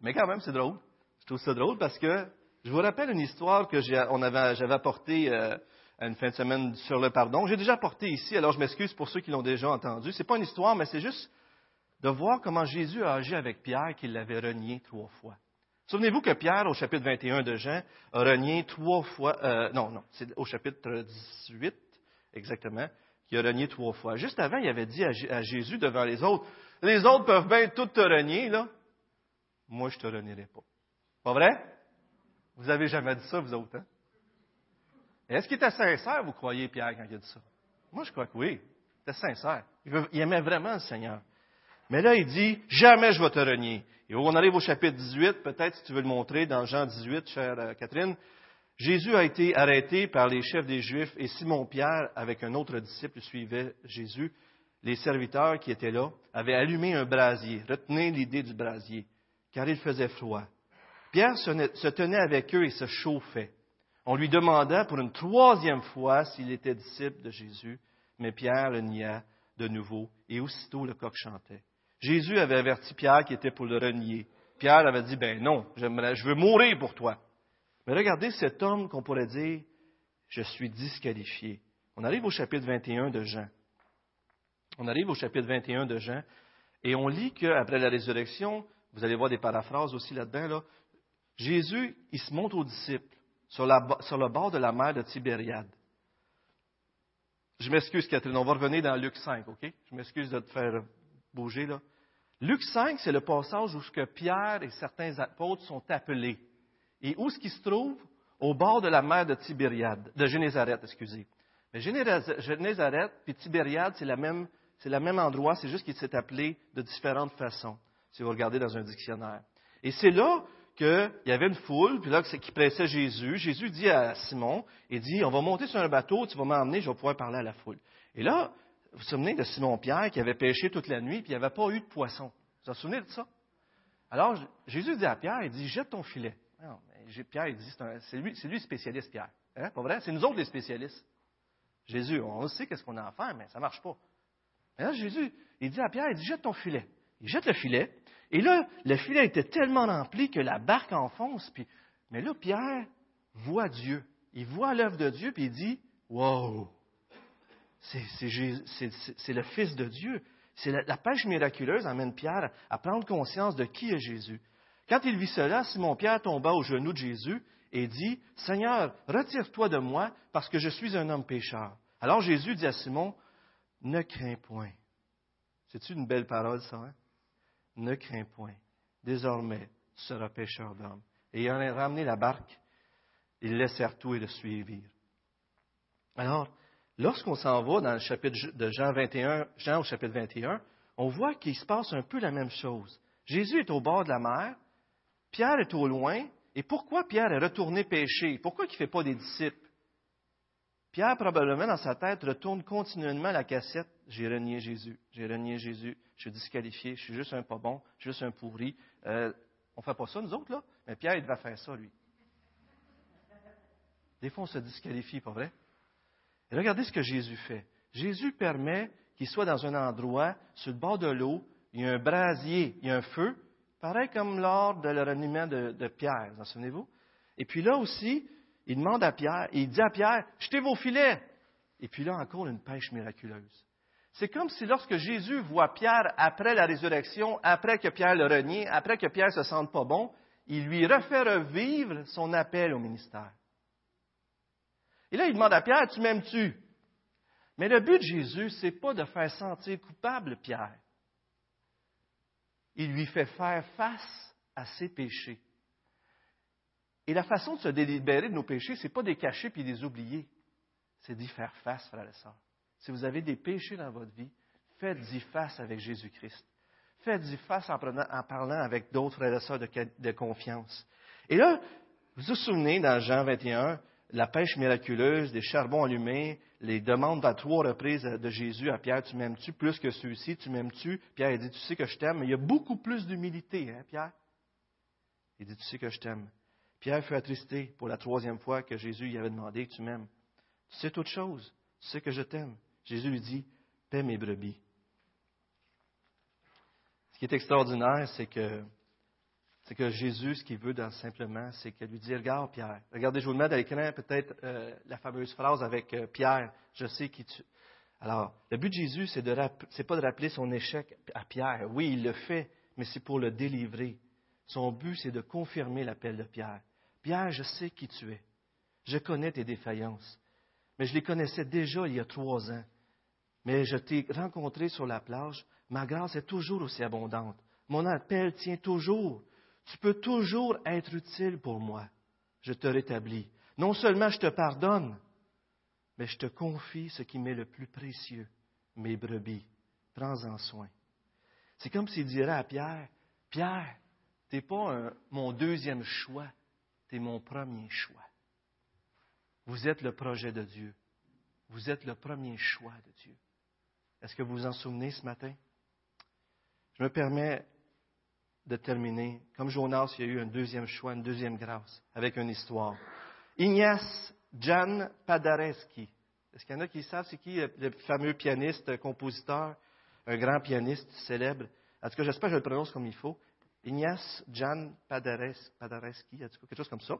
Mais quand même, c'est drôle. Je trouve ça drôle parce que je vous rappelle une histoire que j'avais apportée euh, une fin de semaine sur le pardon. J'ai déjà apporté ici, alors je m'excuse pour ceux qui l'ont déjà entendu. C'est pas une histoire, mais c'est juste de voir comment Jésus a agi avec Pierre qui l'avait renié trois fois. Souvenez-vous que Pierre, au chapitre 21 de Jean, a renié trois fois, euh, non, non, c'est au chapitre 18, exactement, qu'il a renié trois fois. Juste avant, il avait dit à, Jésus devant les autres, les autres peuvent bien tout te renier, là. Moi, je te renierai pas. Pas vrai? Vous avez jamais dit ça, vous autres, hein? Est-ce qu'il était sincère, vous croyez, Pierre, quand il a dit ça? Moi, je crois que oui. C'était sincère. Il aimait vraiment le Seigneur. Mais là, il dit, jamais je vais te renier. Et on arrive au chapitre 18, peut-être si tu veux le montrer, dans Jean 18, chère euh, Catherine. Jésus a été arrêté par les chefs des Juifs et Simon-Pierre, avec un autre disciple, suivait Jésus. Les serviteurs qui étaient là avaient allumé un brasier. Retenez l'idée du brasier, car il faisait froid. Pierre se tenait avec eux et se chauffait. On lui demanda pour une troisième fois s'il était disciple de Jésus, mais Pierre le nia de nouveau, et aussitôt le coq chantait. Jésus avait averti Pierre qui était pour le renier. Pierre avait dit, ben non, je veux mourir pour toi. Mais regardez cet homme qu'on pourrait dire, je suis disqualifié. On arrive au chapitre 21 de Jean. On arrive au chapitre 21 de Jean, et on lit qu'après la résurrection, vous allez voir des paraphrases aussi là-dedans, là, Jésus, il se montre aux disciples sur, sur le bord de la mer de Tibériade. Je m'excuse, Catherine, on va revenir dans Luc 5, OK? Je m'excuse de te faire bouger, là. Luc 5, c'est le passage où que Pierre et certains apôtres sont appelés. Et où est-ce qu'ils se trouvent? Au bord de la mer de Tibériade, de Génézareth, excusez. Mais Génézareth puis Tibériade, c'est, même, le même endroit, c'est juste qu'il s'est appelé de différentes façons, si vous regardez dans un dictionnaire. Et c'est là qu'il y avait une foule, puis là, qui pressait Jésus. Jésus dit à Simon, il dit, on va monter sur un bateau, tu vas m'emmener, je vais pouvoir parler à la foule. Et là, vous vous souvenez de Simon-Pierre qui avait pêché toute la nuit, puis il n'y avait pas eu de poisson. Vous vous souvenez de ça? Alors, Jésus dit à Pierre, il dit, jette ton filet. Pierre, c'est lui, le spécialiste, Pierre. Hein? Pas vrai? C'est nous autres les spécialistes. Jésus, on sait qu'est-ce qu'on a à faire, mais ça ne marche pas. Mais là, Jésus, il dit à Pierre, il dit, jette ton filet. Il jette le filet. Et là, le filet était tellement rempli que la barque enfonce. Mais là, Pierre voit Dieu. Il voit l'œuvre de Dieu, puis il dit, wow, c'est le Fils de Dieu. C'est la, pêche miraculeuse amène Pierre à prendre conscience de qui est Jésus. Quand il vit cela, Simon-Pierre tomba aux genoux de Jésus et dit, Seigneur, retire-toi de moi parce que je suis un homme pécheur. Alors Jésus dit à Simon, ne crains point. C'est une belle parole, ça, hein? Ne crains point. Désormais, tu seras pécheur d'hommes. Et il a ramené la barque, ils laissèrent tout et le suivirent. Alors, lorsqu'on s'en va dans le chapitre de Jean 21, Jean au chapitre 21, on voit qu'il se passe un peu la même chose. Jésus est au bord de la mer, Pierre est au loin, et pourquoi Pierre est retourné pécher? Pourquoi il ne fait pas des disciples? Pierre, probablement, dans sa tête, retourne continuellement la cassette. J'ai renié Jésus, j'ai renié Jésus, je suis disqualifié, je suis juste un pas bon, je suis juste un pourri. Euh, on ne fait pas ça, nous autres, là? Mais Pierre, il devait faire ça, lui. Des fois, on se disqualifie, pas vrai? regardez ce que Jésus fait. Jésus permet qu'il soit dans un endroit, sur le bord de l'eau, il y a un brasier, il y a un feu, pareil comme lors de le reniement de, Pierre, vous en souvenez-vous? Et puis là aussi, il demande à Pierre, il dit à Pierre, jetez vos filets. Et puis là encore, une pêche miraculeuse. C'est comme si lorsque Jésus voit Pierre après la résurrection, après que Pierre le renie, après que Pierre se sente pas bon, il lui refait revivre son appel au ministère. Et là, il demande à Pierre, tu m'aimes-tu? Mais le but de Jésus, c'est pas de faire sentir coupable Pierre. Il lui fait faire face à ses péchés. Et la façon de se délibérer de nos péchés, ce n'est pas de les cacher puis de les oublier. C'est d'y faire face, frères et sœurs. Si vous avez des péchés dans votre vie, faites-y face avec Jésus-Christ. Faites-y face en, parlant avec d'autres frères et sœurs de, de confiance. Et là, vous vous souvenez dans Jean 21, la pêche miraculeuse, des charbons allumés, les demandes à trois reprises de Jésus à Pierre, tu m'aimes-tu plus que celui-ci, tu m'aimes-tu? Pierre il dit, tu sais que je t'aime, mais il y a beaucoup plus d'humilité, hein, Pierre? Il dit, tu sais que je t'aime. Pierre fut attristé pour la troisième fois que Jésus lui avait demandé, tu m'aimes? Tu sais toute chose, tu sais que je t'aime. Jésus lui dit, paie mes brebis. Ce qui est extraordinaire, c'est que c'est que Jésus, ce qu'il veut simplement, c'est qu'il lui dit, regarde Pierre, regardez, je vous le mets à l'écran, peut-être euh, la fameuse phrase avec euh, Pierre, je sais qui tu... Alors, le but de Jésus, c'est n'est pas de rappeler son échec à Pierre. Oui, il le fait, mais c'est pour le délivrer. Son but, c'est de confirmer l'appel de Pierre. Pierre, je sais qui tu es. Je connais tes défaillances. Mais je les connaissais déjà il y a trois ans. Mais je t'ai rencontré sur la plage. Ma grâce est toujours aussi abondante. Mon appel tient toujours. Tu peux toujours être utile pour moi. Je te rétablis. Non seulement je te pardonne, mais je te confie ce qui m'est le plus précieux, mes brebis. Prends-en soin. C'est comme s'il dirait à Pierre, Pierre, tu n'es pas mon deuxième choix, tu es mon premier choix. Vous êtes le projet de Dieu. Vous êtes le premier choix de Dieu. Est-ce que vous vous en souvenez ce matin? Je me permets de terminer. Comme Jonas, il y a eu un deuxième choix, une deuxième grâce, avec une histoire. Ignace Jan Paderewski. Est-ce qu'il y en a qui savent c'est qui le fameux pianiste, compositeur, un grand pianiste célèbre? En tout cas, j'espère que je le prononce comme il faut. Ignace Jan Paderewski, quelque chose comme ça.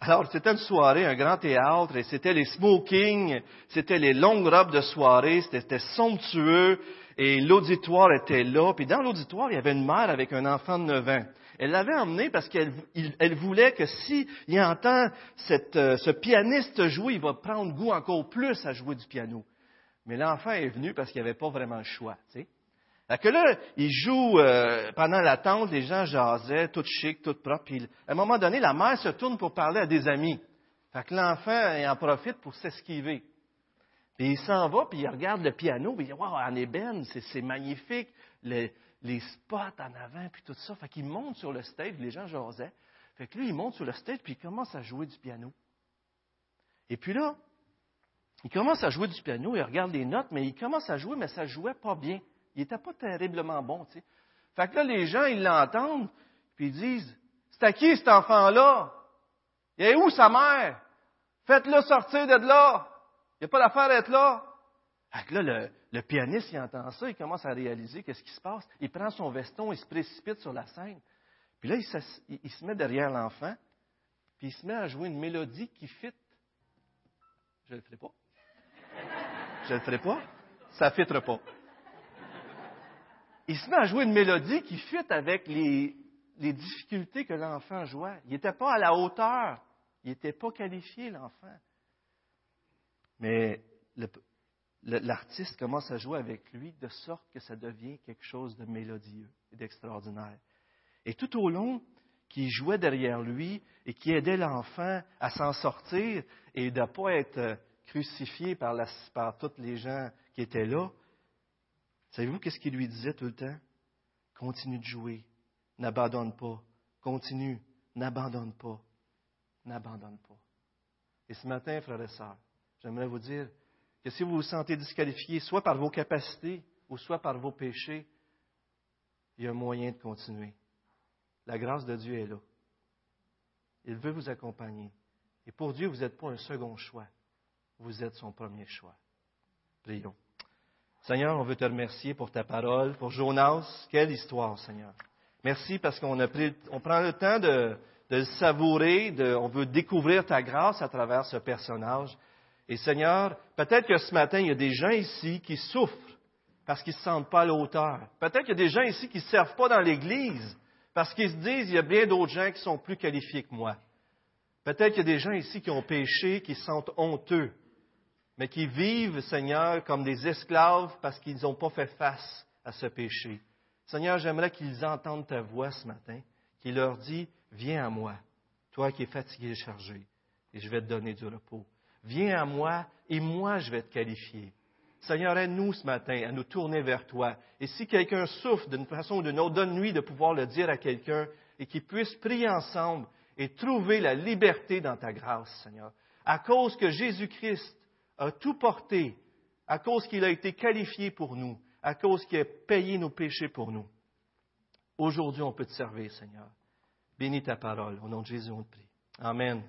Alors, c'était une soirée, un grand théâtre, et c'était les smokings, c'était les longues robes de soirée, c'était somptueux, et l'auditoire était là. Puis dans l'auditoire, il y avait une mère avec un enfant de 9 ans. Elle l'avait emmené parce qu'elle elle voulait que s'il il entend euh, ce pianiste jouer, il va prendre goût encore plus à jouer du piano. Mais l'enfant est venu parce qu'il n'y avait pas vraiment le choix. Tu sais. Fait que là, il joue euh, pendant l'attente, les gens jasaient, tout chic, tout propre. Puis à un moment donné, la mère se tourne pour parler à des amis. Fait que l'enfant en profite pour s'esquiver. Puis il s'en va, puis il regarde le piano, puis il dit Waouh, en ébène, c'est magnifique, les, les, spots en avant, puis tout ça. Fait qu'il monte sur le stage, les gens jasaient. Fait que lui, il monte sur le stage, puis il commence à jouer du piano. Et puis là, il commence à jouer du piano, il regarde les notes, mais il commence à jouer, mais ça jouait pas bien. Il n'était pas terriblement bon, tu sais. Fait que là, les gens, ils l'entendent, puis ils disent C'est à qui cet enfant-là? Il est où sa mère? Faites-le sortir de là. Il n'y a pas d'affaire d'être là. là, le, pianiste, il entend ça, il commence à réaliser qu'est-ce qui se passe. Il prend son veston, il se précipite sur la scène. Puis là, il, se, met derrière l'enfant, puis il se met à jouer une mélodie qui fit. Je ne le ferai pas. Je ne le ferai pas. Ça ne fitre pas. Il se met à jouer une mélodie qui fit avec les, difficultés que l'enfant jouait. Il n'était pas à la hauteur. Il n'était pas qualifié, l'enfant. Mais l'artiste commence à jouer avec lui de sorte que ça devient quelque chose de mélodieux et d'extraordinaire. Et tout au long, qui jouait derrière lui et qui aidait l'enfant à s'en sortir et de ne pas être crucifié par, par tous les gens qui étaient là, savez-vous qu'est-ce qu'il lui disait tout le temps? Continue de jouer, n'abandonne pas, continue, n'abandonne pas, n'abandonne pas. Et ce matin, frères et sœurs, j'aimerais vous dire que si vous vous sentez disqualifié, soit par vos capacités ou soit par vos péchés, il y a un moyen de continuer. La grâce de Dieu est là. Il veut vous accompagner. Et pour Dieu, vous n'êtes pas un second choix. Vous êtes son premier choix. Prions. Seigneur, on veut te remercier pour ta parole, pour Jonas. Quelle histoire, Seigneur. Merci parce qu'on prend le temps de, de le savourer, de, on veut découvrir ta grâce à travers ce personnage. Et Seigneur, peut-être que ce matin, il y a des gens ici qui souffrent parce qu'ils ne se sentent pas à l'auteur. Peut-être qu'il y a des gens ici qui ne servent pas dans l'Église parce qu'ils se disent, il y a bien d'autres gens qui sont plus qualifiés que moi. Peut-être qu'il y a des gens ici qui ont péché, qui se sentent honteux, mais qui vivent, Seigneur, comme des esclaves parce qu'ils n'ont pas fait face à ce péché. Seigneur, j'aimerais qu'ils entendent ta voix ce matin, qui leur dit, viens à moi, toi qui es fatigué et chargé, et je vais te donner du repos. Viens à moi et moi je vais te qualifier. Seigneur, aide-nous ce matin à nous tourner vers toi. Et si quelqu'un souffre d'une façon ou d'une autre, donne-lui de pouvoir le dire à quelqu'un et qu'il puisse prier ensemble et trouver la liberté dans ta grâce, Seigneur. À cause que Jésus-Christ a tout porté, à cause qu'il a été qualifié pour nous, à cause qu'il a payé nos péchés pour nous. Aujourd'hui, on peut te servir, Seigneur. Bénis ta parole. Au nom de Jésus, on te prie. Amen.